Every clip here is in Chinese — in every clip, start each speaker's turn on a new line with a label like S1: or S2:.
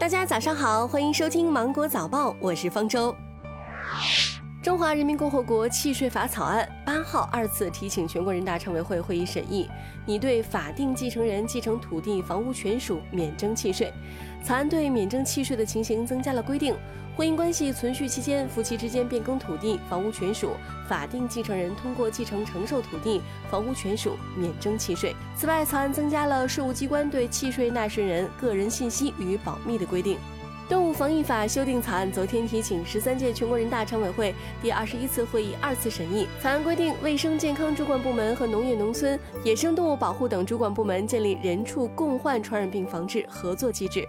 S1: 大家早上好，欢迎收听《芒果早报》，我是方舟。中华人民共和国契税法草案八号二次提请全国人大常委会会议审议，拟对法定继承人继承土地房屋权属免征契税。草案对免征契税的情形增加了规定：婚姻关系存续期间，夫妻之间变更土地房屋权属，法定继承人通过继承承受土地房屋权属免征契税。此外，草案增加了税务机关对契税纳税人个人信息予以保密的规定。动物防疫法修订草案昨天提请十三届全国人大常委会第二十一次会议二次审议。草案规定，卫生健康主管部门和农业农村、野生动物保护等主管部门建立人畜共患传染病防治合作机制。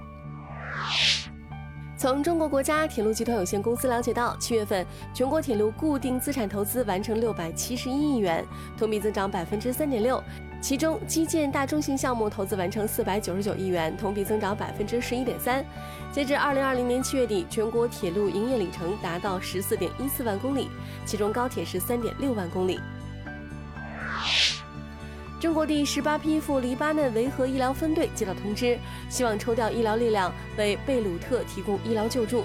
S1: 从中国国家铁路集团有限公司了解到，七月份全国铁路固定资产投资完成六百七十一亿元，同比增长百分之三点六。其中，基建大中型项目投资完成四百九十九亿元，同比增长百分之十一点三。截至二零二零年七月底，全国铁路营业里程达到十四点一四万公里，其中高铁是三点六万公里。中国第十八批赴黎巴嫩维和医疗分队接到通知，希望抽调医疗力量为贝鲁特提供医疗救助。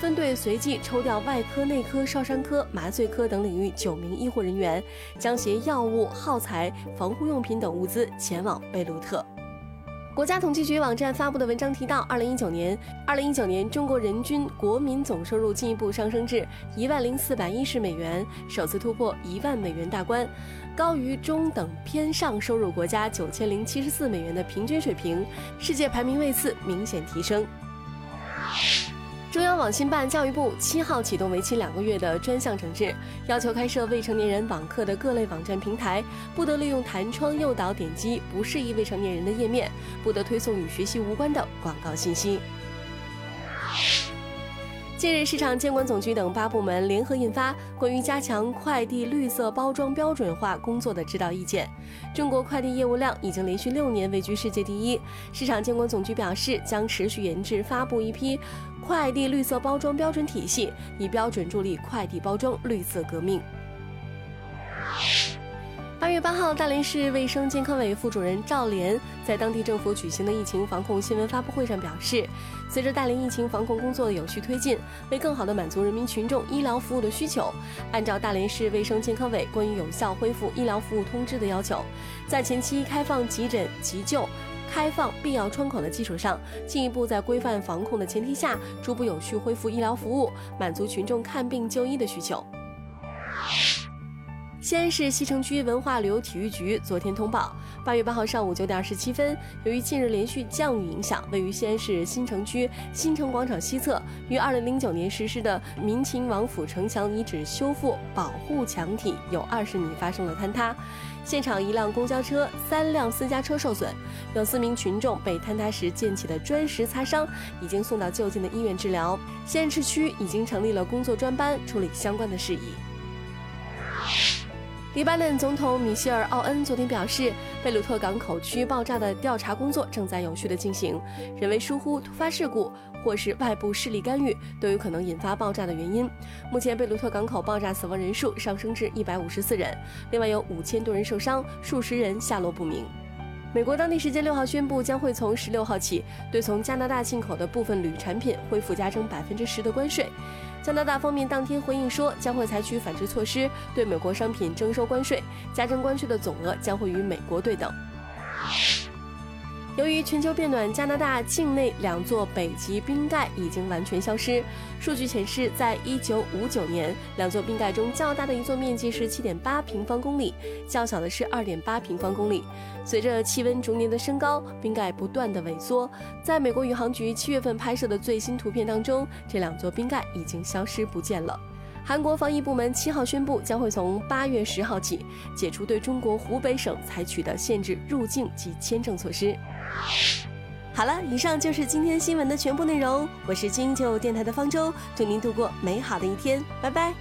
S1: 分队随即抽调外科、内科、烧伤科、麻醉科等领域九名医护人员，将携药物、耗材、防护用品等物资前往贝鲁特。国家统计局网站发布的文章提到，二零一九年，二零一九年中国人均国民总收入进一步上升至一万零四百一十美元，首次突破一万美元大关，高于中等偏上收入国家九千零七十四美元的平均水平，世界排名位次明显提升。网信办、教育部七号启动为期两个月的专项整治，要求开设未成年人网课的各类网站平台不得利用弹窗诱导点击不适宜未成年人的页面，不得推送与学习无关的广告信息。近日，市场监管总局等八部门联合印发关于加强快递绿色包装标准化工作的指导意见。中国快递业务量已经连续六年位居世界第一。市场监管总局表示，将持续研制发布一批快递绿色包装标准体系，以标准助力快递包装绿色革命。二月八号，大连市卫生健康委副主任赵连在当地政府举行的疫情防控新闻发布会上表示，随着大连疫情防控工作的有序推进，为更好地满足人民群众医疗服务的需求，按照大连市卫生健康委关于有效恢复医疗服务通知的要求，在前期开放急诊急救、开放必要窗口的基础上，进一步在规范防控的前提下，逐步有序恢复医疗服务，满足群众看病就医的需求。西安市西城区文化旅游体育局昨天通报，八月八号上午九点二十七分，由于近日连续降雨影响，位于西安市新城区新城广场西侧于二零零九年实施的民勤王府城墙遗址修复保护墙体有二十米发生了坍塌，现场一辆公交车、三辆私家车受损，有四名群众被坍塌时溅起的砖石擦伤，已经送到就近的医院治疗。西安市区已经成立了工作专班处理相关的事宜。黎巴嫩总统米歇尔·奥恩昨天表示，贝鲁特港口区爆炸的调查工作正在有序的进行，人为疏忽、突发事故或是外部势力干预都有可能引发爆炸的原因。目前，贝鲁特港口爆炸死亡人数上升至一百五十四人，另外有五千多人受伤，数十人下落不明。美国当地时间六号宣布，将会从十六号起对从加拿大进口的部分铝产品恢复加征百分之十的关税。加拿大方面当天回应说，将会采取反制措施，对美国商品征收关税，加征关税的总额将会与美国对等。由于全球变暖，加拿大境内两座北极冰盖已经完全消失。数据显示，在1959年，两座冰盖中较大的一座面积是7.8平方公里，较小的是2.8平方公里。随着气温逐年的升高，冰盖不断的萎缩。在美国宇航局七月份拍摄的最新图片当中，这两座冰盖已经消失不见了。韩国防疫部门七号宣布，将会从八月十号起解除对中国湖北省采取的限制入境及签证措施。好了，以上就是今天新闻的全部内容。我是金九电台的方舟，祝您度过美好的一天，拜拜。